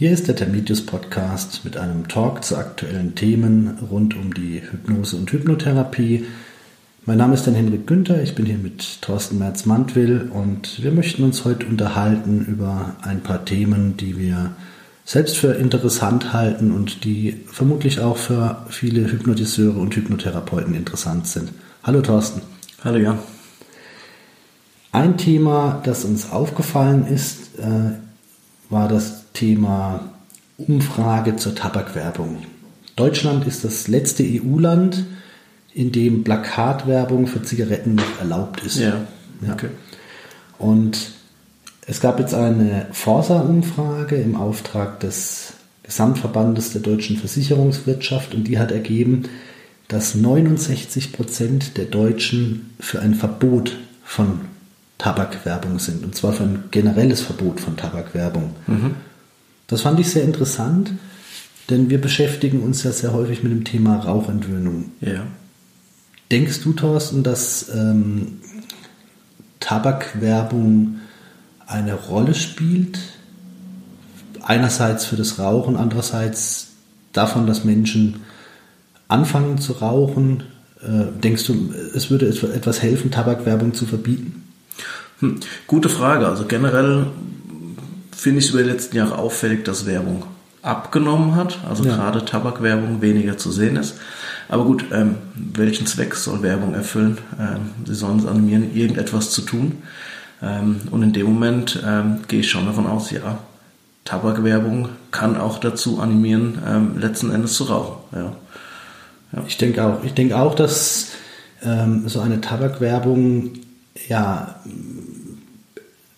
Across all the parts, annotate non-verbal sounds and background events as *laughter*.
Hier ist der Termitius Podcast mit einem Talk zu aktuellen Themen rund um die Hypnose und Hypnotherapie. Mein Name ist dann Henrik Günther, ich bin hier mit Thorsten Merz-Mantwill und wir möchten uns heute unterhalten über ein paar Themen, die wir selbst für interessant halten und die vermutlich auch für viele Hypnotiseure und Hypnotherapeuten interessant sind. Hallo Thorsten. Hallo Jan. Ein Thema, das uns aufgefallen ist, äh, war das Thema Umfrage zur Tabakwerbung. Deutschland ist das letzte EU-Land, in dem Plakatwerbung für Zigaretten noch erlaubt ist. Ja. ja. Okay. Und es gab jetzt eine Forsa-Umfrage im Auftrag des Gesamtverbandes der deutschen Versicherungswirtschaft und die hat ergeben, dass 69 Prozent der Deutschen für ein Verbot von Tabakwerbung sind. Und zwar für ein generelles Verbot von Tabakwerbung. Mhm. Das fand ich sehr interessant, denn wir beschäftigen uns ja sehr häufig mit dem Thema Rauchentwöhnung. Ja. Denkst du, Thorsten, dass ähm, Tabakwerbung eine Rolle spielt? Einerseits für das Rauchen, andererseits davon, dass Menschen anfangen zu rauchen. Äh, denkst du, es würde etwas helfen, Tabakwerbung zu verbieten? Hm, gute Frage. Also generell finde ich über die letzten Jahre auffällig, dass Werbung abgenommen hat. Also ja. gerade Tabakwerbung weniger zu sehen ist. Aber gut, ähm, welchen Zweck soll Werbung erfüllen? Ähm, sie sollen es animieren, irgendetwas zu tun. Ähm, und in dem Moment ähm, gehe ich schon davon aus, ja, Tabakwerbung kann auch dazu animieren, ähm, letzten Endes zu rauchen. Ja. Ja. Ich denke auch. Ich denke auch, dass ähm, so eine Tabakwerbung ja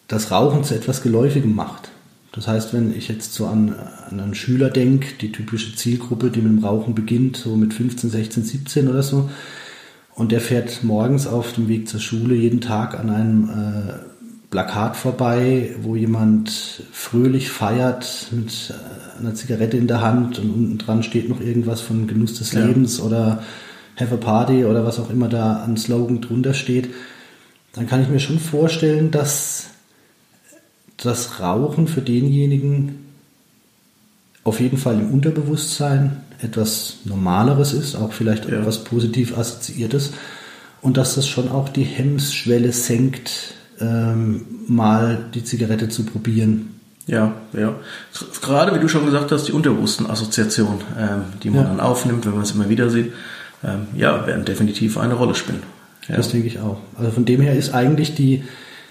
das Rauchen zu etwas Geläufigem macht. Das heißt, wenn ich jetzt so an, an einen Schüler denke, die typische Zielgruppe, die mit dem Rauchen beginnt, so mit 15, 16, 17 oder so, und der fährt morgens auf dem Weg zur Schule jeden Tag an einem äh, Plakat vorbei, wo jemand fröhlich feiert mit äh, einer Zigarette in der Hand und unten dran steht noch irgendwas von Genuss des Lebens ja. oder Have a Party oder was auch immer da an Slogan drunter steht, dann kann ich mir schon vorstellen, dass das Rauchen für denjenigen auf jeden Fall im Unterbewusstsein etwas Normaleres ist, auch vielleicht ja. etwas positiv Assoziiertes und dass das schon auch die Hemmschwelle senkt, ähm, mal die Zigarette zu probieren. Ja, ja. Gerade wie du schon gesagt hast, die unterbewussten Assoziationen, ähm, die man ja. dann aufnimmt, wenn man es immer wieder sieht, ähm, ja, werden definitiv eine Rolle spielen. Ja. Das denke ich auch. Also von dem her ist eigentlich die,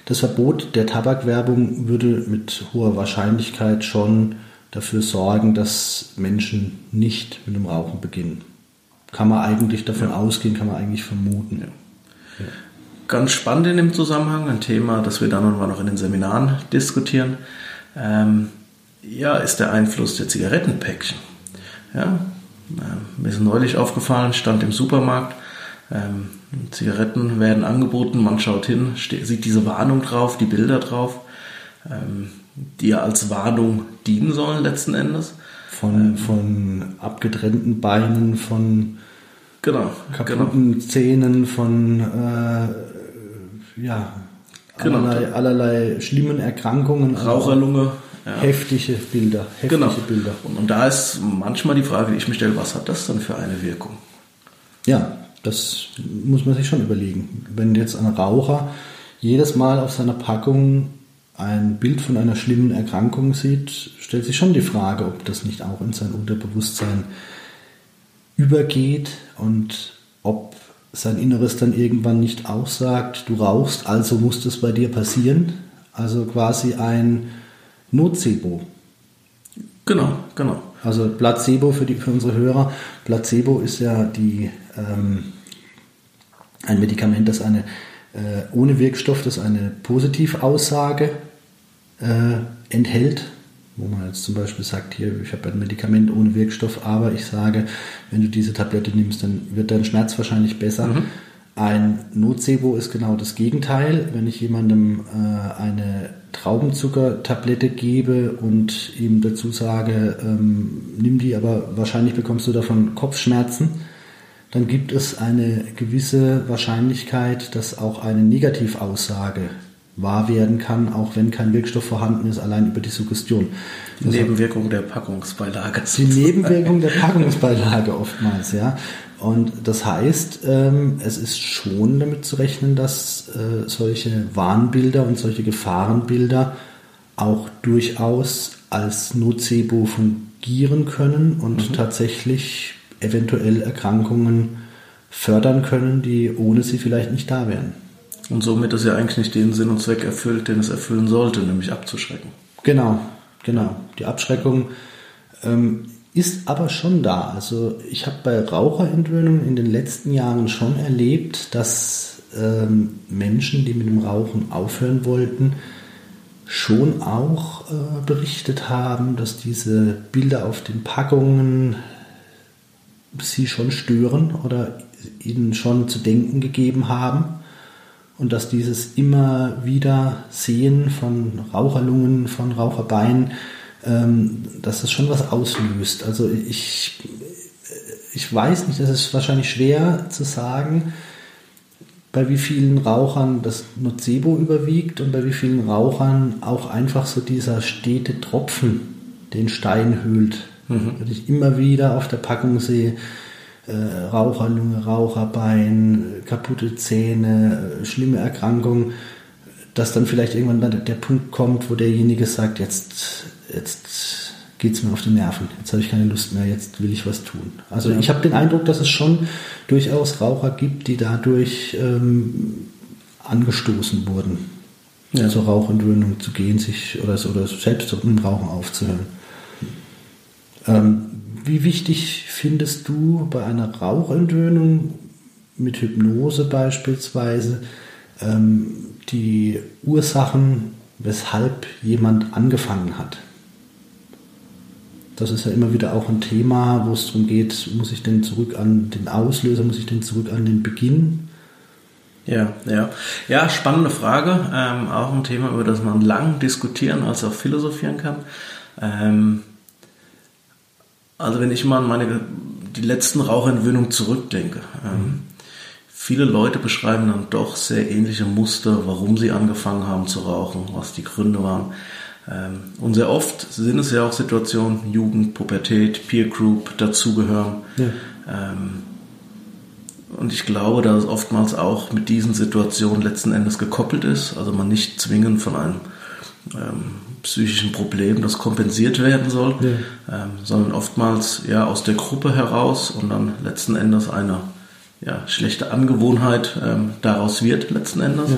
das Verbot der Tabakwerbung würde mit hoher Wahrscheinlichkeit schon dafür sorgen, dass Menschen nicht mit dem Rauchen beginnen. Kann man eigentlich davon ja. ausgehen, kann man eigentlich vermuten. Ja. Ganz spannend in dem Zusammenhang, ein Thema, das wir dann und wann noch in den Seminaren diskutieren, ähm, ja, ist der Einfluss der Zigarettenpäckchen. Ja, äh, mir ist neulich aufgefallen, stand im Supermarkt, ähm, Zigaretten werden angeboten, man schaut hin, sieht diese Warnung drauf, die Bilder drauf, ähm, die ja als Warnung dienen sollen letzten Endes. Von, ähm, von abgetrennten Beinen, von genau, kaputten genau. Zähnen, von äh, ja, genau. allerlei, allerlei schlimmen Erkrankungen. Raucherlunge. Ja. Heftige Bilder. Heftige genau. Bilder. Und, und da ist manchmal die Frage, die ich mir stelle, was hat das dann für eine Wirkung? Ja, das muss man sich schon überlegen. Wenn jetzt ein Raucher jedes Mal auf seiner Packung ein Bild von einer schlimmen Erkrankung sieht, stellt sich schon die Frage, ob das nicht auch in sein Unterbewusstsein übergeht und ob sein Inneres dann irgendwann nicht auch sagt, du rauchst, also muss das bei dir passieren. Also quasi ein Nocebo. Genau, genau. Also Placebo für, die, für unsere Hörer. Placebo ist ja die, ähm, ein Medikament, das eine äh, ohne Wirkstoff, das eine Positivaussage äh, enthält wo man jetzt zum Beispiel sagt, hier, ich habe ein Medikament ohne Wirkstoff, aber ich sage, wenn du diese Tablette nimmst, dann wird dein Schmerz wahrscheinlich besser. Mhm. Ein Nocebo ist genau das Gegenteil. Wenn ich jemandem äh, eine Traubenzuckertablette gebe und ihm dazu sage, ähm, nimm die, aber wahrscheinlich bekommst du davon Kopfschmerzen, dann gibt es eine gewisse Wahrscheinlichkeit, dass auch eine Negativaussage wahr werden kann, auch wenn kein Wirkstoff vorhanden ist, allein über die Suggestion. Die also, Nebenwirkung der Packungsbeilage. Die Nebenwirkung der Packungsbeilage oftmals, ja. Und das heißt, ähm, es ist schon damit zu rechnen, dass äh, solche Warnbilder und solche Gefahrenbilder auch durchaus als Nocebo fungieren können und mhm. tatsächlich eventuell Erkrankungen fördern können, die ohne sie vielleicht nicht da wären. Und somit ist ja eigentlich nicht den Sinn und Zweck erfüllt, den es erfüllen sollte, nämlich abzuschrecken. Genau, genau. Die Abschreckung ähm, ist aber schon da. Also ich habe bei Raucherentwöhnung in den letzten Jahren schon erlebt, dass ähm, Menschen, die mit dem Rauchen aufhören wollten, schon auch äh, berichtet haben, dass diese Bilder auf den Packungen sie schon stören oder ihnen schon zu denken gegeben haben und dass dieses immer wieder Sehen von Raucherlungen, von Raucherbeinen, ähm, dass das schon was auslöst. Also ich, ich weiß nicht, das ist wahrscheinlich schwer zu sagen, bei wie vielen Rauchern das Nocebo überwiegt und bei wie vielen Rauchern auch einfach so dieser stete Tropfen den Stein höhlt. Mhm. Wenn ich immer wieder auf der Packung sehe, äh, Raucherlunge, Raucherbein, kaputte Zähne, äh, schlimme Erkrankungen, dass dann vielleicht irgendwann dann der Punkt kommt, wo derjenige sagt, jetzt, jetzt geht es mir auf die Nerven, jetzt habe ich keine Lust mehr, jetzt will ich was tun. Also ja. ich habe den Eindruck, dass es schon durchaus Raucher gibt, die dadurch ähm, angestoßen wurden, ja. zur Rauchentwöhnung zu gehen, sich oder, oder selbst mit dem Rauchen aufzuhören. Ähm, wie wichtig findest du bei einer Rauchentwöhnung mit Hypnose beispielsweise ähm, die Ursachen, weshalb jemand angefangen hat? Das ist ja immer wieder auch ein Thema, wo es darum geht, muss ich denn zurück an den Auslöser, muss ich denn zurück an den Beginn? Ja, ja. Ja, spannende Frage. Ähm, auch ein Thema, über das man lang diskutieren als auch philosophieren kann. Ähm, also wenn ich mal an meine die letzten Rauchentwöhnungen zurückdenke, ähm, viele Leute beschreiben dann doch sehr ähnliche Muster, warum sie angefangen haben zu rauchen, was die Gründe waren. Ähm, und sehr oft sind es ja auch Situationen, Jugend, Pubertät, Peer Group dazugehören. Ja. Ähm, und ich glaube, dass es oftmals auch mit diesen Situationen letzten Endes gekoppelt ist, also man nicht zwingend von einem ähm, psychischen Problem, das kompensiert werden soll, ja. ähm, sondern oftmals ja aus der Gruppe heraus und dann letzten Endes eine ja, schlechte Angewohnheit ähm, daraus wird letzten Endes. Ja.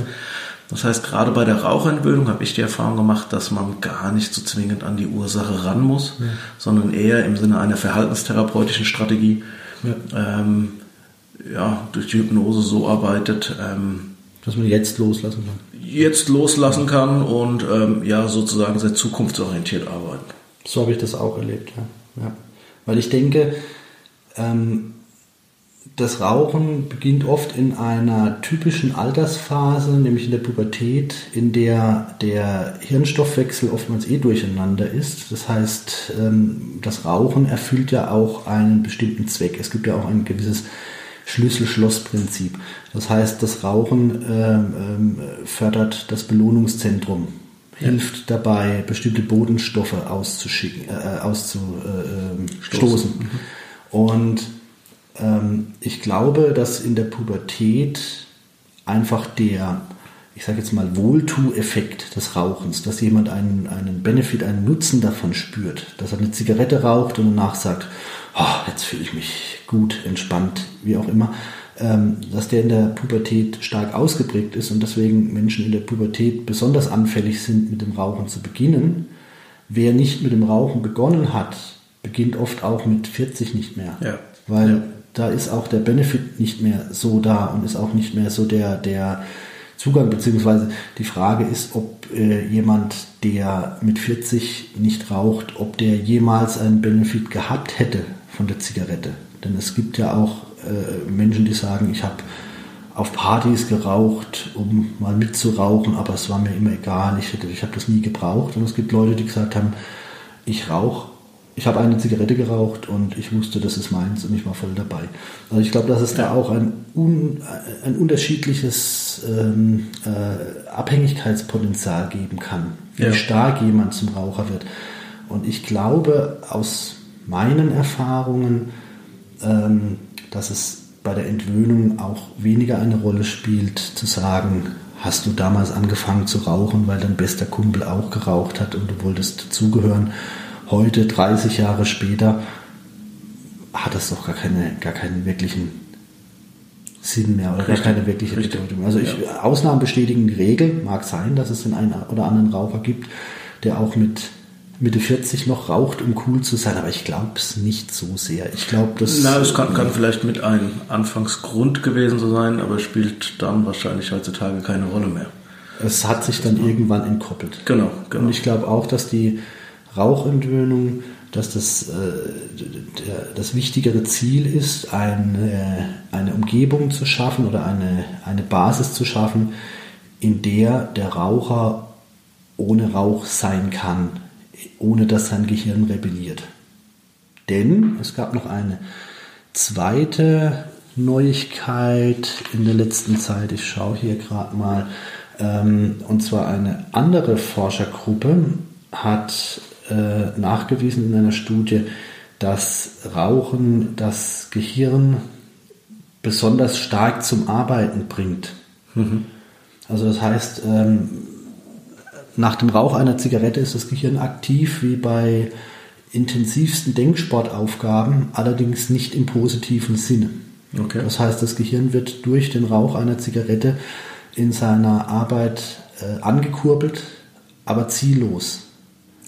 Das heißt, gerade bei der Rauchentwöhnung habe ich die Erfahrung gemacht, dass man gar nicht so zwingend an die Ursache ran muss, ja. sondern eher im Sinne einer verhaltenstherapeutischen Strategie ja. Ähm, ja durch die Hypnose so arbeitet, ähm, dass man jetzt loslassen kann jetzt loslassen kann und ähm, ja sozusagen sehr zukunftsorientiert arbeiten. So habe ich das auch erlebt, ja. ja. Weil ich denke, ähm, das Rauchen beginnt oft in einer typischen Altersphase, nämlich in der Pubertät, in der der Hirnstoffwechsel oftmals eh durcheinander ist. Das heißt, ähm, das Rauchen erfüllt ja auch einen bestimmten Zweck. Es gibt ja auch ein gewisses Schlüssel-Schloss-Prinzip. Das heißt, das Rauchen ähm, äh, fördert das Belohnungszentrum, hilft ja. dabei, bestimmte Bodenstoffe auszuschicken, äh, auszustoßen. Mhm. Und ähm, ich glaube, dass in der Pubertät einfach der, ich sage jetzt mal, Wohltu-Effekt des Rauchens, dass jemand einen, einen Benefit, einen Nutzen davon spürt, dass er eine Zigarette raucht und danach sagt, oh, jetzt fühle ich mich gut, entspannt, wie auch immer, ähm, dass der in der Pubertät stark ausgeprägt ist und deswegen Menschen in der Pubertät besonders anfällig sind, mit dem Rauchen zu beginnen. Wer nicht mit dem Rauchen begonnen hat, beginnt oft auch mit 40 nicht mehr. Ja. Weil ja. da ist auch der Benefit nicht mehr so da und ist auch nicht mehr so der, der Zugang, beziehungsweise die Frage ist, ob äh, jemand, der mit 40 nicht raucht, ob der jemals einen Benefit gehabt hätte von der Zigarette. Denn es gibt ja auch äh, Menschen, die sagen, ich habe auf Partys geraucht, um mal mitzurauchen, aber es war mir immer egal, ich, ich habe das nie gebraucht. Und es gibt Leute, die gesagt haben, ich rauche ich habe eine Zigarette geraucht und ich wusste, das ist meins und ich war voll dabei. Also ich glaube, dass es da auch ein, un, ein unterschiedliches ähm, äh, Abhängigkeitspotenzial geben kann, wie ja. stark jemand zum Raucher wird. Und ich glaube aus meinen Erfahrungen, ähm, dass es bei der Entwöhnung auch weniger eine Rolle spielt, zu sagen, hast du damals angefangen zu rauchen, weil dein bester Kumpel auch geraucht hat und du wolltest dazugehören heute, 30 Jahre später, hat das doch gar, keine, gar keinen wirklichen Sinn mehr oder Richtig. gar keine wirkliche Richtig. Bedeutung. Also ich, ja. Ausnahmen bestätigen die Regel. Mag sein, dass es den einen oder anderen Raucher gibt, der auch mit Mitte 40 noch raucht, um cool zu sein, aber ich glaube es nicht so sehr. Ich glaube, das. Na, es kann, kann vielleicht mit einem Anfangsgrund gewesen sein, aber spielt dann wahrscheinlich heutzutage keine Rolle mehr. Es hat sich dann irgendwann entkoppelt. Genau, genau. Und ich glaube auch, dass die Rauchentwöhnung, dass das äh, der, das wichtigere Ziel ist, eine, eine Umgebung zu schaffen oder eine, eine Basis zu schaffen, in der der Raucher ohne Rauch sein kann, ohne dass sein Gehirn rebelliert. Denn es gab noch eine zweite Neuigkeit in der letzten Zeit, ich schaue hier gerade mal, ähm, und zwar eine andere Forschergruppe hat äh, nachgewiesen in einer Studie, dass Rauchen das Gehirn besonders stark zum Arbeiten bringt. Mhm. Also das heißt, ähm, nach dem Rauch einer Zigarette ist das Gehirn aktiv wie bei intensivsten Denksportaufgaben, allerdings nicht im positiven Sinne. Okay. Das heißt, das Gehirn wird durch den Rauch einer Zigarette in seiner Arbeit äh, angekurbelt, aber ziellos.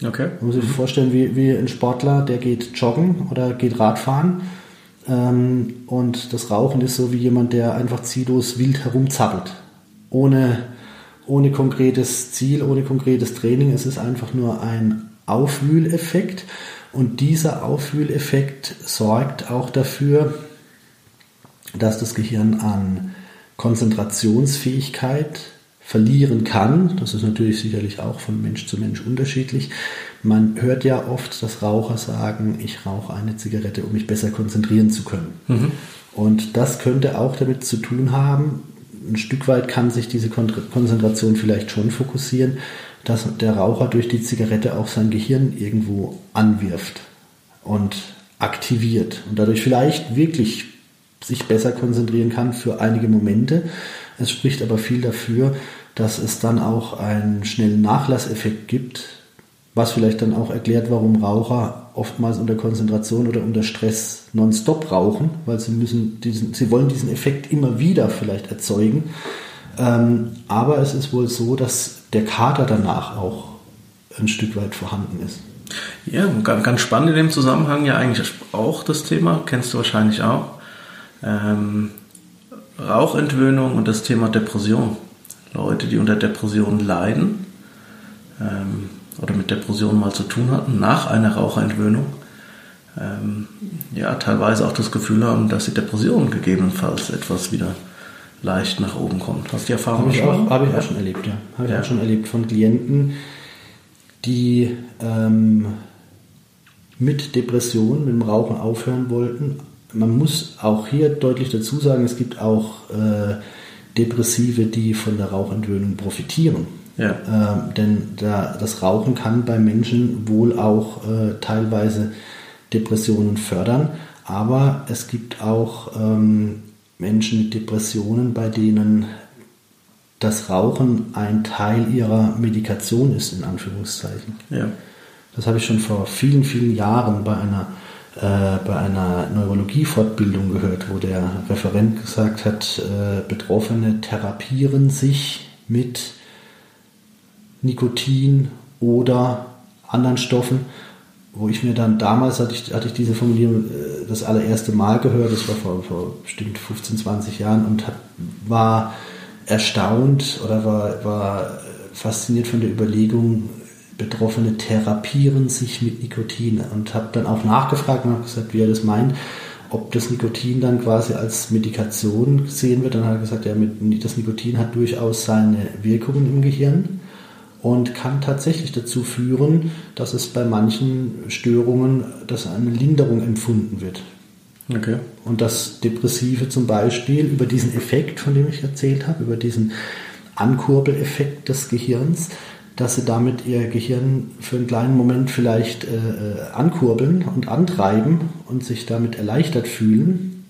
Okay. Man muss sich vorstellen, wie, wie ein Sportler, der geht joggen oder geht Radfahren. Ähm, und das Rauchen ist so wie jemand, der einfach ziellos wild herumzappelt. Ohne, ohne konkretes Ziel, ohne konkretes Training. Es ist einfach nur ein Aufwühleffekt. Und dieser Aufwühleffekt sorgt auch dafür, dass das Gehirn an Konzentrationsfähigkeit verlieren kann. Das ist natürlich sicherlich auch von Mensch zu Mensch unterschiedlich. Man hört ja oft, dass Raucher sagen, ich rauche eine Zigarette, um mich besser konzentrieren zu können. Mhm. Und das könnte auch damit zu tun haben, ein Stück weit kann sich diese Konzentration vielleicht schon fokussieren, dass der Raucher durch die Zigarette auch sein Gehirn irgendwo anwirft und aktiviert und dadurch vielleicht wirklich sich besser konzentrieren kann für einige Momente. Es spricht aber viel dafür, dass es dann auch einen schnellen Nachlasseffekt gibt, was vielleicht dann auch erklärt, warum Raucher oftmals unter Konzentration oder unter Stress nonstop rauchen, weil sie müssen diesen, sie wollen diesen Effekt immer wieder vielleicht erzeugen. Ähm, aber es ist wohl so, dass der Kater danach auch ein Stück weit vorhanden ist. Ja, ganz spannend in dem Zusammenhang ja eigentlich auch das Thema, kennst du wahrscheinlich auch. Ähm, Rauchentwöhnung und das Thema Depression. Leute, die unter Depression leiden ähm, oder mit Depressionen mal zu tun hatten, nach einer Raucherentwöhnung, ähm, ja, teilweise auch das Gefühl haben, dass die Depression gegebenenfalls etwas wieder leicht nach oben kommt. Hast du die Erfahrung Habe ich, auch, hab ich ja. auch schon erlebt, ja. Habe ich ja. auch schon erlebt von Klienten, die ähm, mit Depressionen, mit dem Rauchen aufhören wollten, man muss auch hier deutlich dazu sagen, es gibt auch äh, Depressive, die von der Rauchentwöhnung profitieren. Ja. Ähm, denn da, das Rauchen kann bei Menschen wohl auch äh, teilweise Depressionen fördern, aber es gibt auch ähm, Menschen mit Depressionen, bei denen das Rauchen ein Teil ihrer Medikation ist, in Anführungszeichen. Ja. Das habe ich schon vor vielen, vielen Jahren bei einer äh, bei einer Neurologie-Fortbildung gehört, wo der Referent gesagt hat, äh, Betroffene therapieren sich mit Nikotin oder anderen Stoffen, wo ich mir dann damals hatte ich, hatte ich diese Formulierung äh, das allererste Mal gehört, das war vor, vor bestimmt 15, 20 Jahren und hab, war erstaunt oder war, war fasziniert von der Überlegung, Betroffene therapieren sich mit Nikotin und habe dann auch nachgefragt und habe gesagt, wie er das meint, ob das Nikotin dann quasi als Medikation gesehen wird. Dann hat er gesagt, ja, das Nikotin hat durchaus seine Wirkungen im Gehirn und kann tatsächlich dazu führen, dass es bei manchen Störungen, dass eine Linderung empfunden wird. Okay. Und dass Depressive zum Beispiel über diesen Effekt, von dem ich erzählt habe, über diesen Ankurbeleffekt des Gehirns, dass sie damit ihr Gehirn für einen kleinen Moment vielleicht äh, äh, ankurbeln und antreiben und sich damit erleichtert fühlen.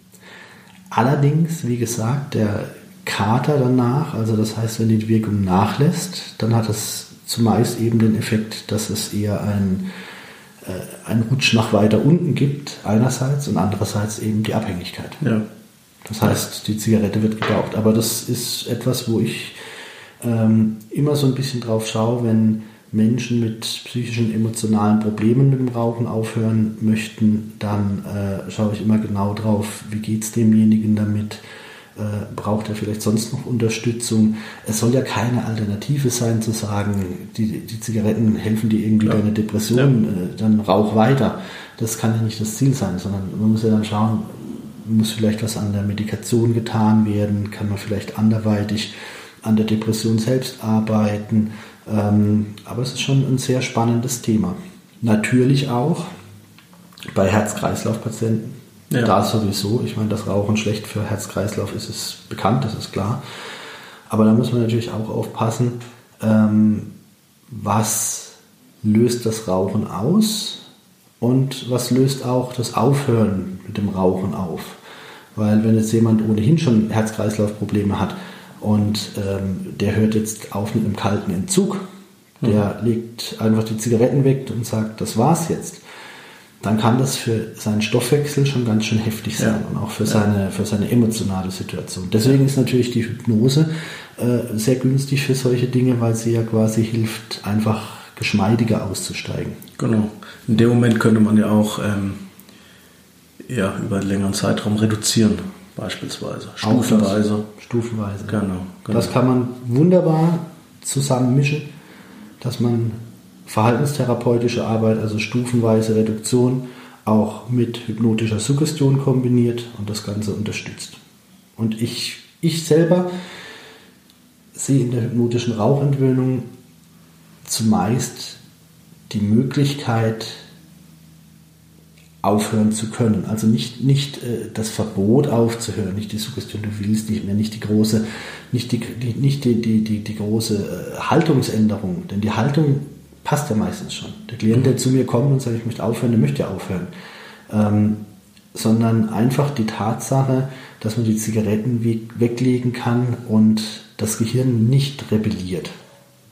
Allerdings, wie gesagt, der Kater danach, also das heißt, wenn die Wirkung nachlässt, dann hat es zumeist eben den Effekt, dass es eher ein, äh, einen Rutsch nach weiter unten gibt, einerseits, und andererseits eben die Abhängigkeit. Ja. Das heißt, die Zigarette wird gebraucht. Aber das ist etwas, wo ich ähm, immer so ein bisschen drauf schaue, wenn Menschen mit psychischen, emotionalen Problemen mit dem Rauchen aufhören möchten, dann äh, schaue ich immer genau drauf, wie geht es demjenigen damit, äh, braucht er vielleicht sonst noch Unterstützung. Es soll ja keine Alternative sein zu sagen, die, die Zigaretten helfen dir irgendwie ja. bei einer Depression, ja. äh, dann rauch weiter. Das kann ja nicht das Ziel sein, sondern man muss ja dann schauen, muss vielleicht was an der Medikation getan werden, kann man vielleicht anderweitig an der Depression selbst arbeiten. Ähm, aber es ist schon ein sehr spannendes Thema. Natürlich auch bei Herz-Kreislauf-Patienten. Ja. Da sowieso. Ich meine, dass Rauchen schlecht für Herz-Kreislauf ist, ist bekannt, das ist klar. Aber da muss man natürlich auch aufpassen, ähm, was löst das Rauchen aus und was löst auch das Aufhören mit dem Rauchen auf. Weil wenn jetzt jemand ohnehin schon Herz-Kreislauf-Probleme hat, und ähm, der hört jetzt auf mit einem kalten Entzug. Der mhm. legt einfach die Zigaretten weg und sagt, das war's jetzt. Dann kann das für seinen Stoffwechsel schon ganz schön heftig sein ja. und auch für, seine, für seine emotionale Situation. Deswegen ist natürlich die Hypnose äh, sehr günstig für solche Dinge, weil sie ja quasi hilft, einfach geschmeidiger auszusteigen. Genau. In dem Moment könnte man ja auch ähm, ja, über einen längeren Zeitraum reduzieren beispielsweise. Stufenweise. Stufenweise. Genau, genau. Das kann man wunderbar zusammenmischen, dass man verhaltenstherapeutische Arbeit, also stufenweise Reduktion, auch mit hypnotischer Suggestion kombiniert und das Ganze unterstützt. Und ich, ich selber sehe in der hypnotischen Rauchentwöhnung zumeist die Möglichkeit, aufhören zu können. Also nicht, nicht äh, das Verbot aufzuhören, nicht die Suggestion, du willst nicht mehr, nicht die große, nicht die, die nicht die, die, die, die große äh, Haltungsänderung, denn die Haltung passt ja meistens schon. Der Klient, der zu mir kommt und sagt, ich möchte aufhören, der möchte ja aufhören. Ähm, sondern einfach die Tatsache, dass man die Zigaretten weglegen kann und das Gehirn nicht rebelliert.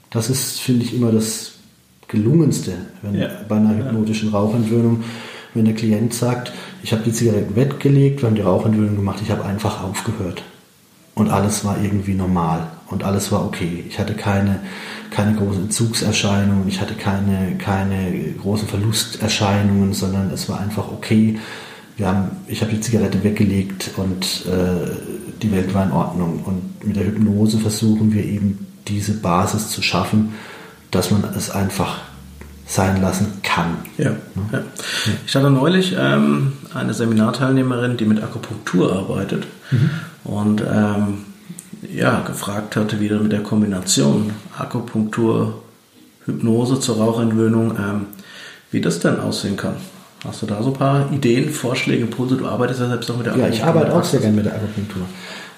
Das ist, finde ich, immer das gelungenste wenn, ja. bei einer hypnotischen Rauchentwöhnung wenn der Klient sagt, ich habe die Zigaretten weggelegt, wir haben die Rauchentwöhnung gemacht, ich habe einfach aufgehört. Und alles war irgendwie normal und alles war okay. Ich hatte keine, keine großen Entzugserscheinungen, ich hatte keine, keine großen Verlusterscheinungen, sondern es war einfach okay. Wir haben, ich habe die Zigarette weggelegt und äh, die Welt war in Ordnung. Und mit der Hypnose versuchen wir eben diese Basis zu schaffen, dass man es einfach sein lassen kann. Ja. ja. Ich hatte neulich ähm, eine Seminarteilnehmerin, die mit Akupunktur arbeitet mhm. Und ähm, ja, gefragt hatte, wie dann mit der Kombination Akupunktur, Hypnose zur Rauchentwöhnung, ähm, wie das denn aussehen kann. Hast du da so ein paar Ideen, Vorschläge, Impulse? Du arbeitest ja selbst auch mit der Akupunktur. Ja, ich arbeite auch sehr gerne mit der Akupunktur.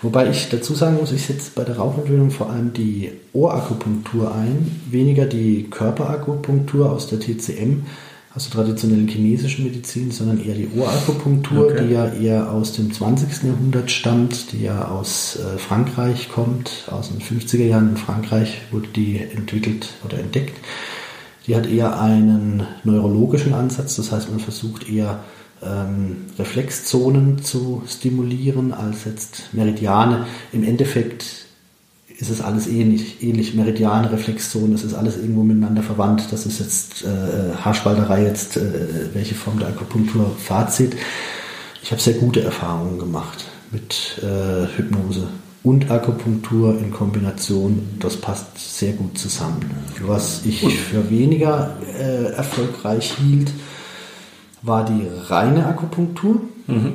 Wobei ich dazu sagen muss, ich setze bei der Rauchentwöhnung vor allem die Ohrakupunktur ein, weniger die Körperakupunktur aus der TCM, also traditionellen chinesischen Medizin, sondern eher die Ohrakupunktur, okay. die ja eher aus dem 20. Jahrhundert stammt, die ja aus äh, Frankreich kommt, aus den 50er Jahren in Frankreich wurde die entwickelt oder entdeckt. Die hat eher einen neurologischen Ansatz, das heißt man versucht eher ähm, Reflexzonen zu stimulieren als jetzt Meridiane. Im Endeffekt ist es alles ähnlich, ähnlich Meridiane, Reflexzonen, das ist alles irgendwo miteinander verwandt. Das ist jetzt äh, Haarspalterei, jetzt äh, welche Form der Akupunktur, Fazit. Ich habe sehr gute Erfahrungen gemacht mit äh, Hypnose und Akupunktur in Kombination. Das passt sehr gut zusammen. Was ich für weniger äh, erfolgreich hielt, war die reine Akupunktur. Mhm.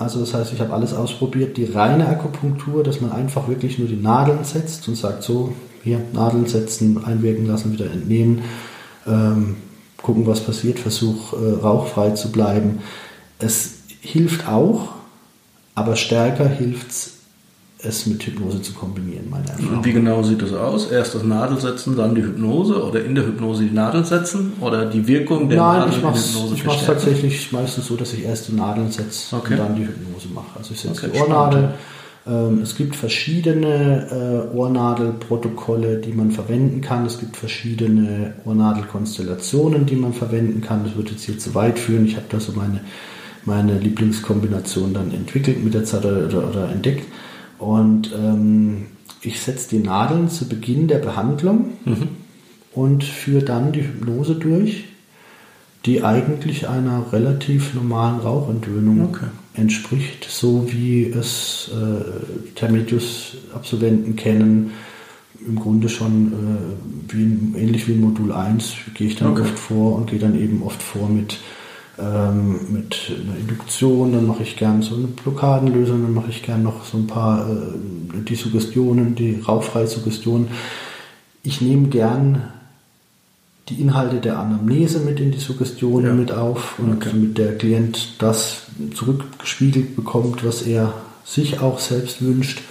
Also das heißt, ich habe alles ausprobiert. Die reine Akupunktur, dass man einfach wirklich nur die Nadeln setzt und sagt so, hier Nadeln setzen, einwirken lassen, wieder entnehmen, ähm, gucken, was passiert, versuch äh, rauchfrei zu bleiben. Es hilft auch, aber stärker hilft es, es mit Hypnose zu kombinieren, meine Erfahrung. Wie genau sieht das aus? Erst das Nadelsetzen, dann die Hypnose oder in der Hypnose die Nadel setzen oder die Wirkung der Nein, Nadel ich mach's, Hypnose Ich mache es tatsächlich meistens so, dass ich erst die Nadeln setze okay. und dann die Hypnose mache. Also ich setze okay, die Ohrnadel. Ähm, es gibt verschiedene äh, Ohrnadelprotokolle, die man verwenden kann. Es gibt verschiedene Ohrnadelkonstellationen, die man verwenden kann. Das wird jetzt hier zu weit führen. Ich habe da so meine, meine Lieblingskombination dann entwickelt mit der Zeit oder, oder entdeckt. Und ähm, ich setze die Nadeln zu Beginn der Behandlung mhm. und führe dann die Hypnose durch, die eigentlich einer relativ normalen Rauchentwöhnung okay. entspricht, so wie es äh, Termitius-Absolventen kennen. Im Grunde schon äh, wie, ähnlich wie in Modul 1 gehe ich dann okay. oft vor und gehe dann eben oft vor mit ähm, mit einer Induktion, dann mache ich gern so eine Blockadenlösung, dann mache ich gern noch so ein paar äh, die Suggestionen, die rauchfreie Suggestionen. Ich nehme gern die Inhalte der Anamnese mit in die Suggestionen ja. mit auf und okay. damit der Klient das zurückgespiegelt bekommt, was er sich auch selbst wünscht.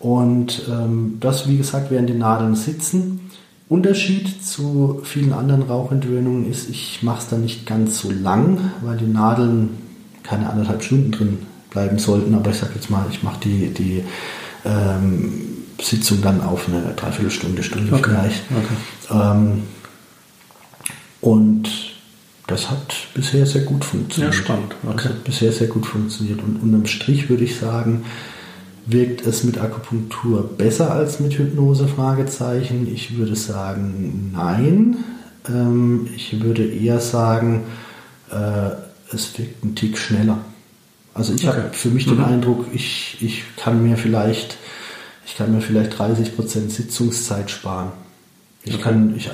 Und ähm, das, wie gesagt, werden die Nadeln sitzen. Unterschied zu vielen anderen Rauchentwöhnungen ist, ich mache es dann nicht ganz so lang, weil die Nadeln keine anderthalb Stunden drin bleiben sollten. Aber ich sage jetzt mal, ich mache die, die ähm, Sitzung dann auf eine Dreiviertelstunde, Stunde okay. vielleicht. Okay. Ähm, und das hat bisher sehr gut funktioniert. Ja, spannend. Okay. Das hat bisher sehr gut funktioniert. Und unterm Strich würde ich sagen, Wirkt es mit Akupunktur besser als mit Hypnose? Fragezeichen. Ich würde sagen, nein. Ähm, ich würde eher sagen, äh, es wirkt ein Tick schneller. Also ich okay. habe für mich mhm. den Eindruck, ich, ich kann mir vielleicht, ich kann mir vielleicht 30% Sitzungszeit sparen. Ich okay. kann, ich,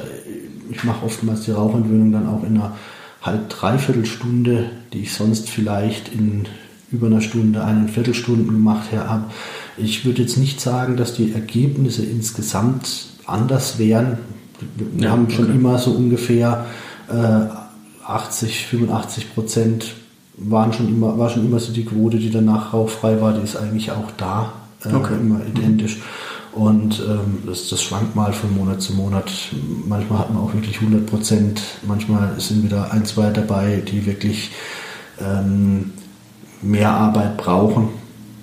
ich mache oftmals die Rauchentwöhnung dann auch in einer halb dreiviertel Stunde, die ich sonst vielleicht in über einer Stunde, eine Viertelstunde gemacht habe. Ich würde jetzt nicht sagen, dass die Ergebnisse insgesamt anders wären. Wir ja, haben schon okay. immer so ungefähr äh, 80, 85 Prozent waren schon immer, war schon immer so die Quote, die danach rauchfrei war, die ist eigentlich auch da äh, okay. immer identisch. Und ähm, das, das schwankt mal von Monat zu Monat. Manchmal hat man auch wirklich 100 Prozent, manchmal sind wieder ein, zwei dabei, die wirklich ähm, mehr Arbeit brauchen.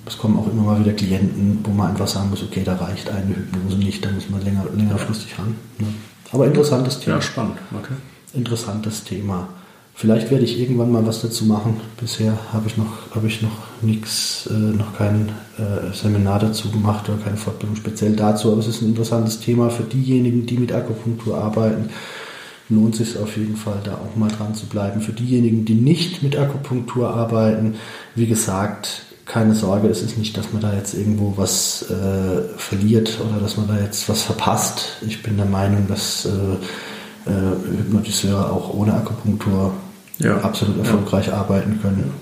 Es kommen auch immer mal wieder Klienten, wo man einfach sagen muss, okay, da reicht eine Hypnose nicht, da muss man länger, längerfristig ran. Ne? Aber interessantes Thema. Ja, spannend. Okay. Interessantes Thema. Vielleicht werde ich irgendwann mal was dazu machen. Bisher habe ich noch, habe ich noch nichts, äh, noch kein äh, Seminar dazu gemacht oder keine Fortbildung speziell dazu. Aber es ist ein interessantes Thema für diejenigen, die mit Akupunktur arbeiten lohnt sich auf jeden Fall, da auch mal dran zu bleiben. Für diejenigen, die nicht mit Akupunktur arbeiten, wie gesagt, keine Sorge, es ist nicht, dass man da jetzt irgendwo was äh, verliert oder dass man da jetzt was verpasst. Ich bin der Meinung, dass äh, äh, Hypnotiseure auch ohne Akupunktur ja. absolut erfolgreich ja. arbeiten können.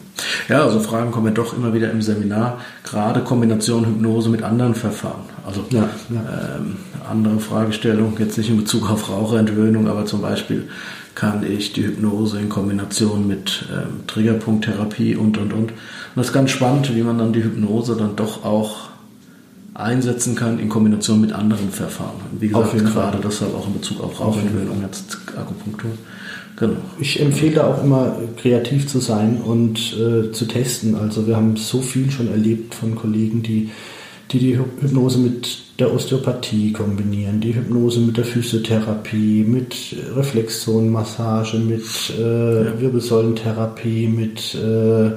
Ja, also Fragen kommen doch immer wieder im Seminar, gerade Kombination Hypnose mit anderen Verfahren. Also ja, ähm, andere Fragestellung, jetzt nicht in Bezug auf Raucherentwöhnung, aber zum Beispiel kann ich die Hypnose in Kombination mit ähm, Triggerpunkttherapie und und und. Und das ist ganz spannend, wie man dann die Hypnose dann doch auch einsetzen kann in Kombination mit anderen Verfahren. Wie gesagt, gerade Fall. deshalb auch in Bezug auf Rauchentwöhnung, jetzt Akupunktur. Genau. Ich empfehle auch immer kreativ zu sein und äh, zu testen. Also wir haben so viel schon erlebt von Kollegen, die die, die Hypnose mit der Osteopathie kombinieren, die Hypnose mit der Physiotherapie, mit Reflexzonenmassage, mit äh, Wirbelsäulentherapie, mit äh,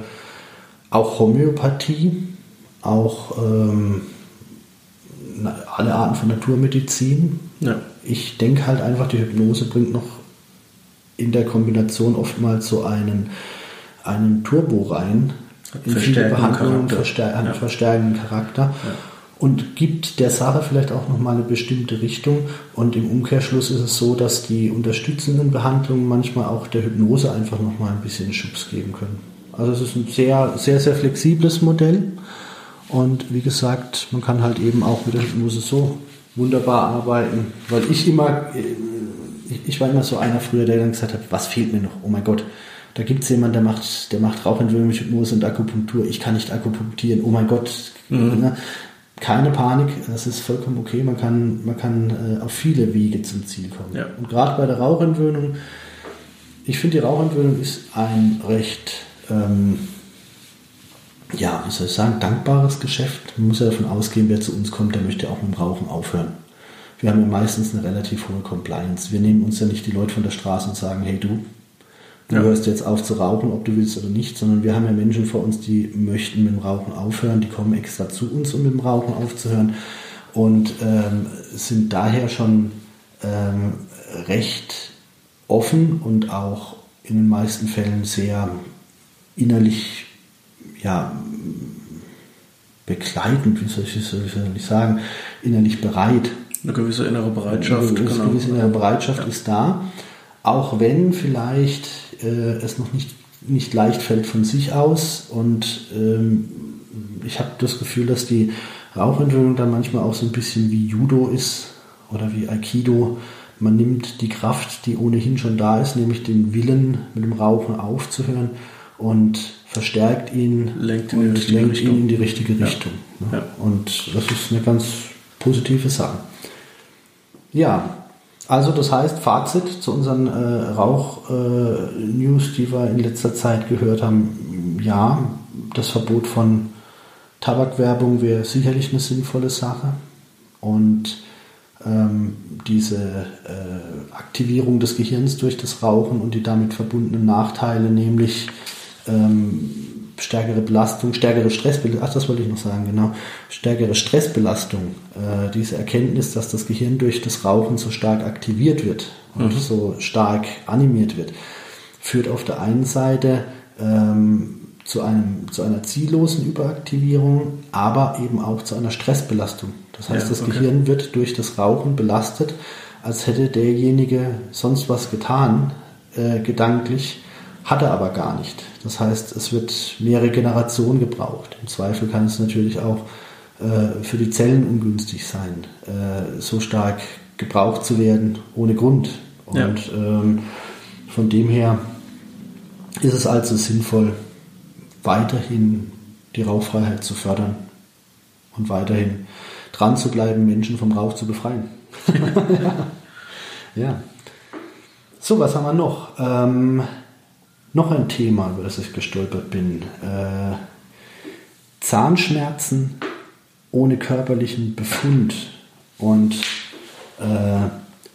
auch Homöopathie, auch ähm, alle Arten von Naturmedizin. Ja. Ich denke halt einfach, die Hypnose bringt noch in der Kombination oftmals so einen, einen Turbo rein. In viele Behandlungen verstär einen ja. verstärkenden Charakter. Ja. Und gibt der Sache vielleicht auch nochmal eine bestimmte Richtung. Und im Umkehrschluss ist es so, dass die unterstützenden Behandlungen manchmal auch der Hypnose einfach nochmal ein bisschen Schubs geben können. Also es ist ein sehr, sehr, sehr flexibles Modell. Und wie gesagt, man kann halt eben auch mit der Hypnose so wunderbar arbeiten, weil ich immer, ich war immer so einer früher, der dann gesagt hat, was fehlt mir noch? Oh mein Gott, da gibt es jemanden, der macht, der macht Rauchentwöhnung mit Hypnose und Akupunktur. Ich kann nicht akupunktieren. Oh mein Gott. Mhm. Ne? Keine Panik, das ist vollkommen okay. Man kann, man kann äh, auf viele Wege zum Ziel kommen. Ja. Und gerade bei der Rauchentwöhnung, ich finde, die Rauchentwöhnung ist ein recht, ähm, ja, wie soll ich sagen, dankbares Geschäft. Man muss ja davon ausgehen, wer zu uns kommt, der möchte auch mit dem Rauchen aufhören. Wir haben ja meistens eine relativ hohe Compliance. Wir nehmen uns ja nicht die Leute von der Straße und sagen, hey du, Du ja. hörst jetzt auf zu rauchen, ob du willst oder nicht, sondern wir haben ja Menschen vor uns, die möchten mit dem Rauchen aufhören, die kommen extra zu uns, um mit dem Rauchen aufzuhören und ähm, sind daher schon ähm, recht offen und auch in den meisten Fällen sehr innerlich ja, begleitend, wie soll ich, wie soll ich sagen, innerlich bereit. Eine gewisse innere Bereitschaft. Eine gewisse, genau. gewisse innere Bereitschaft ja. ist da, auch wenn vielleicht äh, es noch nicht, nicht leicht fällt von sich aus. Und ähm, ich habe das Gefühl, dass die Rauchentwöhnung dann manchmal auch so ein bisschen wie Judo ist oder wie Aikido. Man nimmt die Kraft, die ohnehin schon da ist, nämlich den Willen, mit dem Rauchen aufzuhören und verstärkt ihn lenkt ihn, und in, lenkt ihn in die richtige Richtung. Ja. Ja. Und das ist eine ganz positive Sache. Ja, also das heißt, Fazit zu unseren äh, Rauch-News, äh, die wir in letzter Zeit gehört haben, ja, das Verbot von Tabakwerbung wäre sicherlich eine sinnvolle Sache. Und ähm, diese äh, Aktivierung des Gehirns durch das Rauchen und die damit verbundenen Nachteile, nämlich ähm, stärkere Belastung, stärkere Stressbelastung, ach, das wollte ich noch sagen, genau, stärkere Stressbelastung, äh, diese Erkenntnis, dass das Gehirn durch das Rauchen so stark aktiviert wird und mhm. so stark animiert wird, führt auf der einen Seite ähm, zu, einem, zu einer ziellosen Überaktivierung, aber eben auch zu einer Stressbelastung. Das heißt, ja, das Gehirn wird durch das Rauchen belastet, als hätte derjenige sonst was getan, äh, gedanklich, hat er aber gar nicht. Das heißt, es wird mehrere Generationen gebraucht. Im Zweifel kann es natürlich auch äh, für die Zellen ungünstig sein, äh, so stark gebraucht zu werden ohne Grund. Und ja. ähm, von dem her ist es also sinnvoll, weiterhin die Rauchfreiheit zu fördern und weiterhin dran zu bleiben, Menschen vom Rauch zu befreien. *laughs* ja. So, was haben wir noch? Ähm, noch ein Thema, über das ich gestolpert bin. Äh, Zahnschmerzen ohne körperlichen Befund und äh,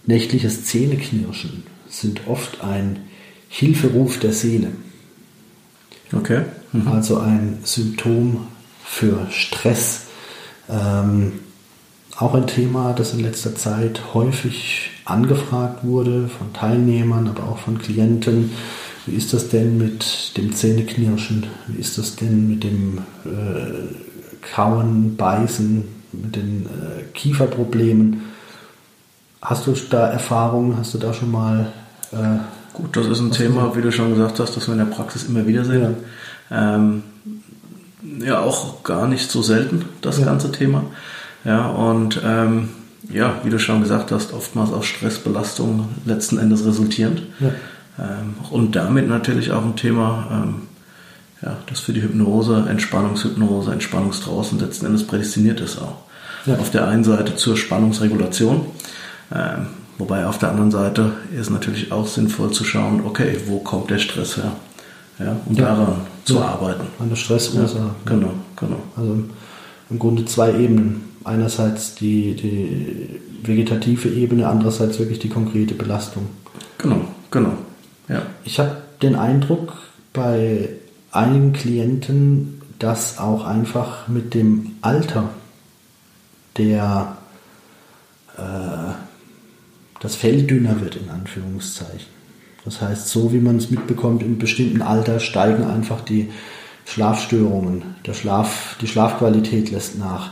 nächtliches Zähneknirschen sind oft ein Hilferuf der Seele. Okay. Mhm. Also ein Symptom für Stress. Ähm, auch ein Thema, das in letzter Zeit häufig angefragt wurde von Teilnehmern, aber auch von Klienten. Wie ist das denn mit dem Zähneknirschen? Wie ist das denn mit dem äh, Kauen, Beißen, mit den äh, Kieferproblemen? Hast du da Erfahrungen? Hast du da schon mal. Äh, Gut, das ist ein Thema, wie du schon gesagt hast, das wir in der Praxis immer wieder sehen. Ja, ähm, ja auch gar nicht so selten, das ja. ganze Thema. Ja, und ähm, ja, wie du schon gesagt hast, oftmals aus Stressbelastung letzten Endes resultierend. Ja. Ähm, und damit natürlich auch ein Thema, ähm, ja, das für die Hypnose, Entspannungshypnose, Entspannungstraußen letzten Endes prädestiniert ist auch. Ja. Auf der einen Seite zur Spannungsregulation, ähm, wobei auf der anderen Seite ist natürlich auch sinnvoll zu schauen, okay, wo kommt der Stress her? Ja, um ja. daran zu arbeiten. An der Stressursache. Genau, genau. Also im Grunde zwei Ebenen. Einerseits die, die vegetative Ebene, andererseits wirklich die konkrete Belastung. Genau, genau. Ja. Ich habe den Eindruck bei einigen Klienten, dass auch einfach mit dem Alter der äh, das Fell dünner wird, in Anführungszeichen. Das heißt, so wie man es mitbekommt, im bestimmten Alter steigen einfach die Schlafstörungen, der Schlaf, die Schlafqualität lässt nach.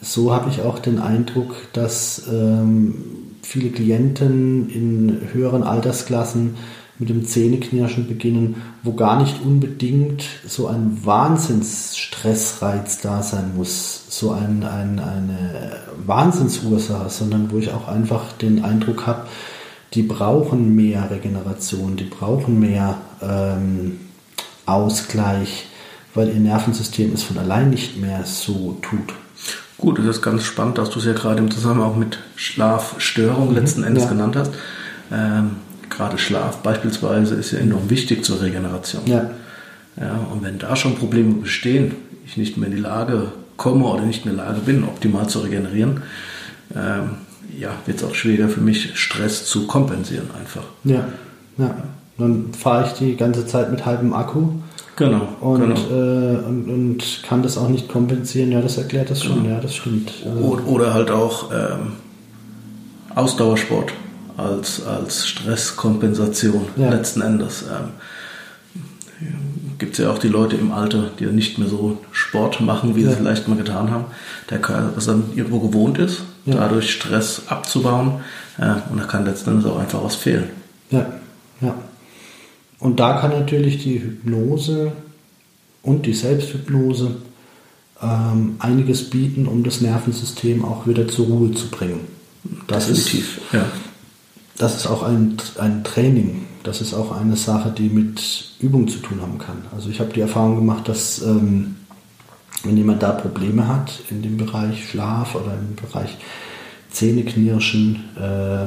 So habe ich auch den Eindruck, dass ähm, viele Klienten in höheren Altersklassen mit dem Zähneknirschen beginnen, wo gar nicht unbedingt so ein Wahnsinnsstressreiz da sein muss, so ein, ein, eine Wahnsinnsursache, sondern wo ich auch einfach den Eindruck habe, die brauchen mehr Regeneration, die brauchen mehr ähm, Ausgleich, weil ihr Nervensystem es von allein nicht mehr so tut. Gut, es ist ganz spannend, dass du es ja gerade im Zusammenhang mit Schlafstörung mhm. letzten Endes ja. genannt hast. Ähm, gerade Schlaf beispielsweise ist ja enorm wichtig zur Regeneration. Ja. Ja, und wenn da schon Probleme bestehen, ich nicht mehr in die Lage komme oder nicht mehr in der Lage bin, optimal zu regenerieren, ähm, ja, wird es auch schwieriger für mich, Stress zu kompensieren einfach. Ja, ja. Dann fahre ich die ganze Zeit mit halbem Akku. Genau. Und, genau. Äh, und, und, kann das auch nicht kompensieren. Ja, das erklärt das schon. Genau. Ja, das stimmt. Oder, oder halt auch ähm, Ausdauersport als, als Stresskompensation ja. letzten Endes. Ähm, Gibt es ja auch die Leute im Alter, die nicht mehr so Sport machen, wie ja. sie vielleicht mal getan haben. Der Körper dann irgendwo gewohnt ist, ja. dadurch Stress abzubauen. Äh, und da kann letzten Endes auch einfach was fehlen. Ja, ja. Und da kann natürlich die Hypnose und die Selbsthypnose ähm, einiges bieten, um das Nervensystem auch wieder zur Ruhe zu bringen. Das Definitiv, ist, ja das ist auch ein, ein Training. Das ist auch eine Sache, die mit Übung zu tun haben kann. Also ich habe die Erfahrung gemacht, dass ähm, wenn jemand da Probleme hat in dem Bereich Schlaf oder im Bereich Zähneknirschen, äh,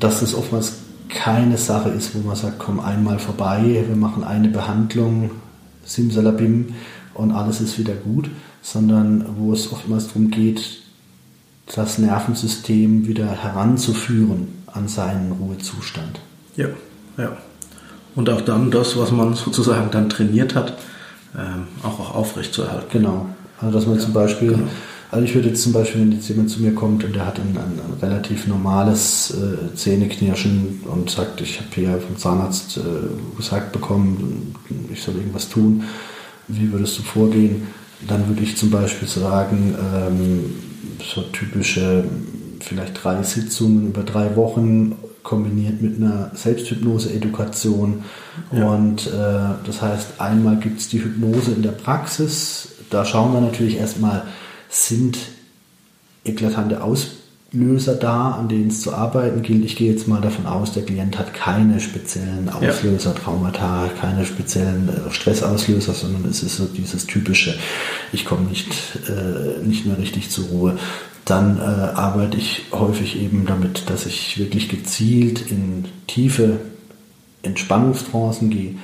dass es oftmals keine Sache ist, wo man sagt, komm einmal vorbei, wir machen eine Behandlung, simsalabim und alles ist wieder gut, sondern wo es oftmals darum geht, das Nervensystem wieder heranzuführen an seinen Ruhezustand. Ja, ja. Und auch dann das, was man *laughs* sozusagen dann trainiert hat, ähm, auch, auch aufrechtzuerhalten. Genau. Also dass man ja, zum Beispiel, genau. also ich würde jetzt zum Beispiel, wenn jetzt jemand zu mir kommt und der hat ein, ein, relativ normales äh, Zähneknirschen und sagt, ich habe hier vom Zahnarzt äh, gesagt bekommen, ich soll irgendwas tun, wie würdest du vorgehen? Dann würde ich zum Beispiel sagen, ähm, so typische vielleicht drei Sitzungen über drei Wochen kombiniert mit einer Selbsthypnose-Edukation. Ja. Und äh, das heißt, einmal gibt es die Hypnose in der Praxis. Da schauen wir natürlich erstmal, sind eklatante Auslöser da, an denen es zu arbeiten gilt. Ich gehe jetzt mal davon aus, der Klient hat keine speziellen Auslöser, ja. Traumata, keine speziellen äh, Stressauslöser, sondern es ist so dieses typische, ich komme nicht, äh, nicht mehr richtig zur Ruhe dann äh, arbeite ich häufig eben damit, dass ich wirklich gezielt in tiefe Entspannungstrancen gehe,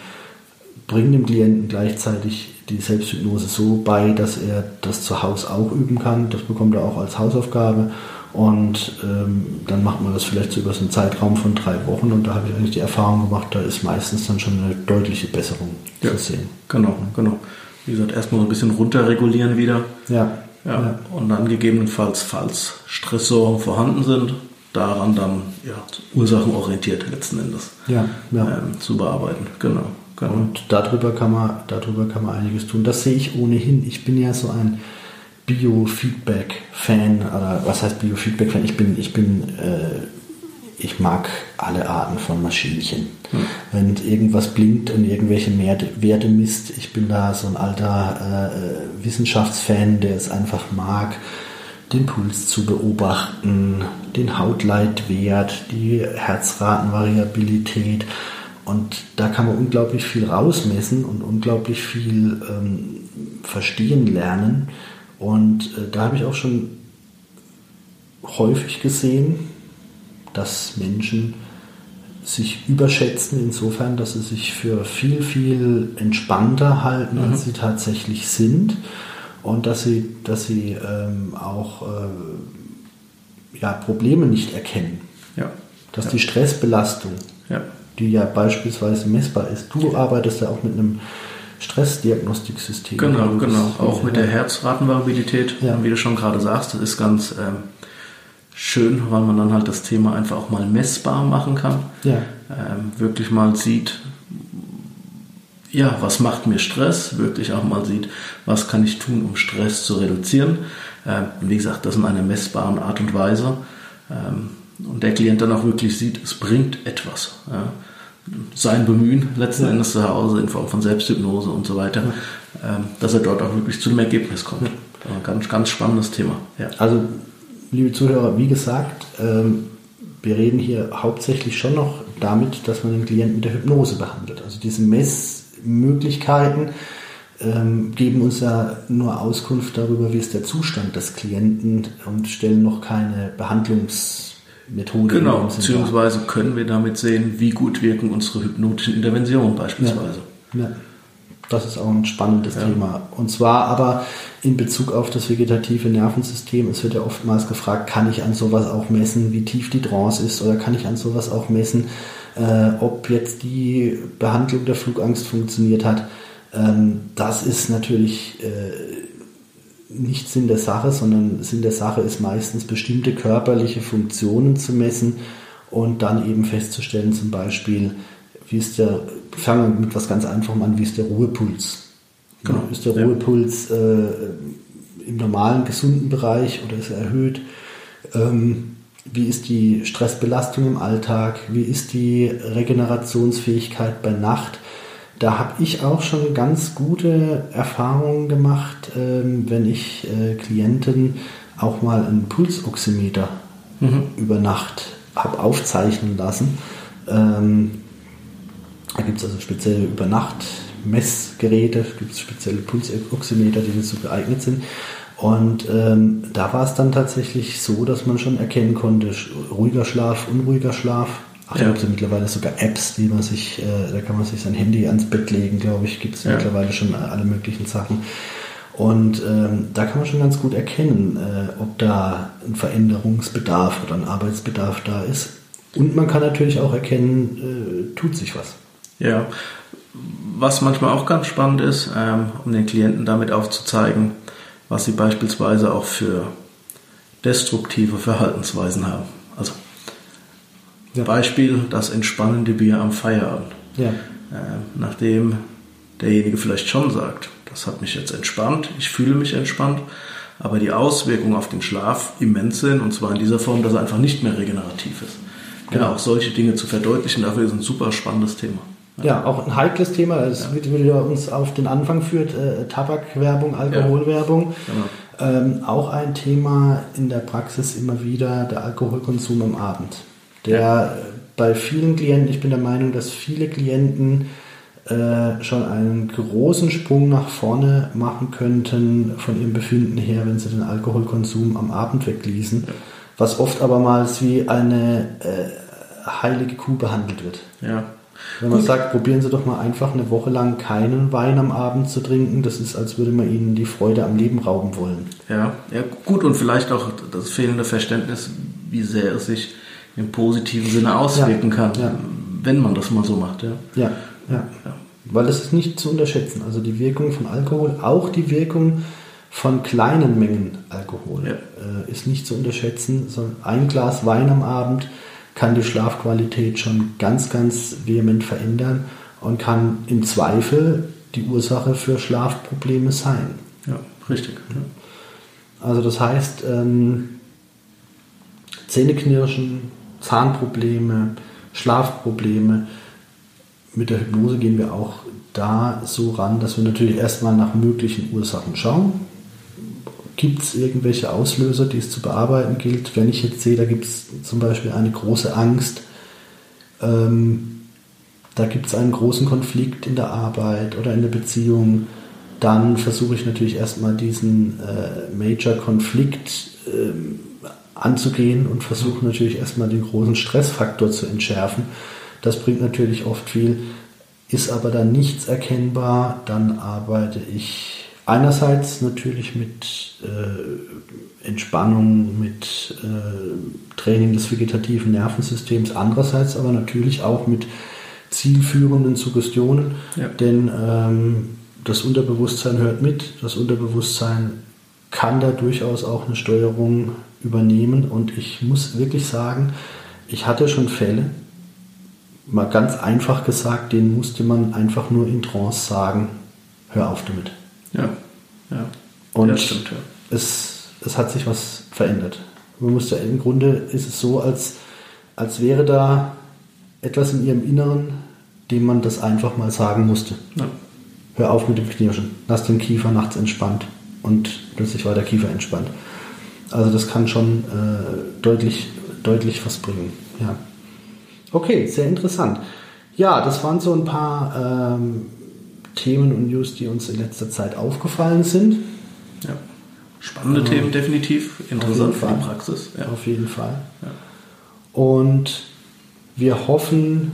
bringe dem Klienten gleichzeitig die Selbsthypnose so bei, dass er das zu Hause auch üben kann. Das bekommt er auch als Hausaufgabe. Und ähm, dann macht man das vielleicht so über so einen Zeitraum von drei Wochen und da habe ich eigentlich die Erfahrung gemacht, da ist meistens dann schon eine deutliche Besserung ja, zu sehen. Genau, genau. Wie gesagt, erstmal ein bisschen runterregulieren wieder. Ja. Ja. Und dann gegebenenfalls, falls Stressoren vorhanden sind, daran dann ja, ursachenorientiert letzten Endes ja, ja. Ähm, zu bearbeiten. Genau, genau. Und darüber kann, man, darüber kann man einiges tun. Das sehe ich ohnehin. Ich bin ja so ein Biofeedback-Fan, oder was heißt Biofeedback-Fan? Ich bin, ich bin äh, ich mag alle Arten von Maschinchen. Hm. Wenn irgendwas blinkt und irgendwelche Werte misst, ich bin da so ein alter äh, Wissenschaftsfan, der es einfach mag, den Puls zu beobachten, den Hautleitwert, die Herzratenvariabilität. Und da kann man unglaublich viel rausmessen und unglaublich viel ähm, verstehen lernen. Und äh, da habe ich auch schon häufig gesehen, dass Menschen sich überschätzen insofern, dass sie sich für viel, viel entspannter halten, mhm. als sie tatsächlich sind und dass sie, dass sie ähm, auch äh, ja, Probleme nicht erkennen. Ja. Dass ja. die Stressbelastung, ja. die ja beispielsweise messbar ist, du arbeitest ja auch mit einem Stressdiagnostiksystem. Genau, genau. Auch mit der Herzratenvariabilität, wie du schon gerade sagst, das ist ganz ähm, schön, weil man dann halt das Thema einfach auch mal messbar machen kann. Ja. Ähm, wirklich mal sieht, ja, was macht mir Stress, wirklich auch mal sieht, was kann ich tun, um Stress zu reduzieren. Ähm, wie gesagt, das in einer messbaren Art und Weise. Ähm, und der Klient dann auch wirklich sieht, es bringt etwas. Ja. sein Bemühen letzten ja. Endes zu Hause in Form von Selbsthypnose und so weiter, ja. ähm, dass er dort auch wirklich zu einem Ergebnis kommt. Ja. Ganz, ganz spannendes Thema. Also, liebe Zuhörer, wie gesagt, ähm, wir reden hier hauptsächlich schon noch damit, dass man den Klienten mit der Hypnose behandelt. Also diese Messmöglichkeiten ähm, geben uns ja nur Auskunft darüber, wie ist der Zustand des Klienten und stellen noch keine Behandlungsmethode. Genau, beziehungsweise können wir damit sehen, wie gut wirken unsere hypnotischen Interventionen beispielsweise. Ja. ja. Das ist auch ein spannendes ja. Thema. Und zwar aber in Bezug auf das vegetative Nervensystem. Es wird ja oftmals gefragt, kann ich an sowas auch messen, wie tief die Trance ist oder kann ich an sowas auch messen, äh, ob jetzt die Behandlung der Flugangst funktioniert hat. Ähm, das ist natürlich äh, nicht Sinn der Sache, sondern Sinn der Sache ist meistens bestimmte körperliche Funktionen zu messen und dann eben festzustellen, zum Beispiel, wie ist der, fangen wir mit was ganz Einfachem an, wie ist der Ruhepuls? Genau. Ist der Ruhepuls äh, im normalen, gesunden Bereich oder ist er erhöht? Ähm, wie ist die Stressbelastung im Alltag? Wie ist die Regenerationsfähigkeit bei Nacht? Da habe ich auch schon ganz gute Erfahrungen gemacht, ähm, wenn ich äh, Klienten auch mal einen Pulsoximeter mhm. über Nacht habe aufzeichnen lassen. Ähm, da gibt es also spezielle Übernacht-Messgeräte, gibt es spezielle Pulsoximeter, die dazu geeignet sind. Und ähm, da war es dann tatsächlich so, dass man schon erkennen konnte, ruhiger Schlaf, unruhiger Schlaf. Ach, ja. da gibt es ja mittlerweile sogar Apps, die man sich, äh, da kann man sich sein Handy ans Bett legen, glaube ich, gibt es ja. mittlerweile schon alle möglichen Sachen. Und ähm, da kann man schon ganz gut erkennen, äh, ob da ein Veränderungsbedarf oder ein Arbeitsbedarf da ist. Und man kann natürlich auch erkennen, äh, tut sich was. Ja, was manchmal auch ganz spannend ist, ähm, um den Klienten damit aufzuzeigen, was sie beispielsweise auch für destruktive Verhaltensweisen haben. Also ja. Beispiel das entspannende Bier am Feierabend. Ja. Äh, nachdem derjenige vielleicht schon sagt, das hat mich jetzt entspannt, ich fühle mich entspannt, aber die Auswirkungen auf den Schlaf immens sind und zwar in dieser Form, dass er einfach nicht mehr regenerativ ist. Genau, auch solche Dinge zu verdeutlichen, dafür ist ein super spannendes Thema. Ja, auch ein heikles Thema, das ja. wieder uns auf den Anfang führt, äh, Tabakwerbung, Alkoholwerbung. Ja. Genau. Ähm, auch ein Thema in der Praxis immer wieder der Alkoholkonsum am Abend der ja. bei vielen Klienten, ich bin der Meinung, dass viele Klienten äh, schon einen großen Sprung nach vorne machen könnten von ihrem Befinden her, wenn sie den Alkoholkonsum am Abend wegließen, was oft aber mal wie eine äh, heilige Kuh behandelt wird. Ja. Wenn man gut. sagt, probieren Sie doch mal einfach eine Woche lang keinen Wein am Abend zu trinken, das ist, als würde man Ihnen die Freude am Leben rauben wollen. Ja, ja gut und vielleicht auch das fehlende Verständnis, wie sehr es sich im positiven Sinne auswirken ja, kann, ja. wenn man das mal so macht. Ja. Ja, ja. Weil das ist nicht zu unterschätzen. Also die Wirkung von Alkohol, auch die Wirkung von kleinen Mengen Alkohol äh, ist nicht zu unterschätzen. So ein Glas Wein am Abend kann die Schlafqualität schon ganz, ganz vehement verändern und kann im Zweifel die Ursache für Schlafprobleme sein. Ja, richtig. Also das heißt, ähm, Zähneknirschen, Zahnprobleme, Schlafprobleme. Mit der Hypnose gehen wir auch da so ran, dass wir natürlich erstmal nach möglichen Ursachen schauen. Gibt es irgendwelche Auslöser, die es zu bearbeiten gilt? Wenn ich jetzt sehe, da gibt es zum Beispiel eine große Angst, ähm, da gibt es einen großen Konflikt in der Arbeit oder in der Beziehung, dann versuche ich natürlich erstmal diesen äh, Major-Konflikt ähm, anzugehen und versuche natürlich erstmal den großen Stressfaktor zu entschärfen. Das bringt natürlich oft viel, ist aber dann nichts erkennbar, dann arbeite ich einerseits natürlich mit äh, Entspannung, mit äh, Training des vegetativen Nervensystems, andererseits aber natürlich auch mit zielführenden Suggestionen, ja. denn ähm, das Unterbewusstsein hört mit, das Unterbewusstsein kann da durchaus auch eine Steuerung übernehmen. Und ich muss wirklich sagen, ich hatte schon Fälle, mal ganz einfach gesagt, denen musste man einfach nur in Trance sagen, hör auf damit. Ja, ja. Und ja, stimmt, ja. Es, es hat sich was verändert. Man musste, Im Grunde ist es so, als, als wäre da etwas in ihrem Inneren dem man das einfach mal sagen musste. Ja. Hör auf mit dem Knirschen. Lass den Kiefer nachts entspannt und plötzlich war der Kiefer entspannt. Also das kann schon äh, deutlich, deutlich was bringen. Ja. Okay, sehr interessant. Ja, das waren so ein paar ähm, Themen und News, die uns in letzter Zeit aufgefallen sind. Ja. Spannende ähm, Themen definitiv, interessant für die Praxis. Ja. Auf jeden Fall. Ja. Und wir hoffen,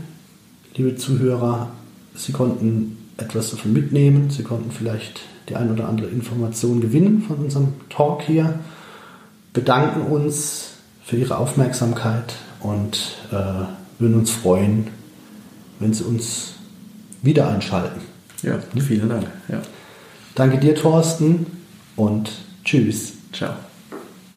liebe Zuhörer, Sie konnten etwas davon mitnehmen. Sie konnten vielleicht die ein oder andere Information gewinnen von unserem Talk hier. Bedanken uns für Ihre Aufmerksamkeit und äh, würden uns freuen, wenn Sie uns wieder einschalten. Ja, vielen Dank. Ja. Danke dir, Thorsten, und tschüss. Ciao.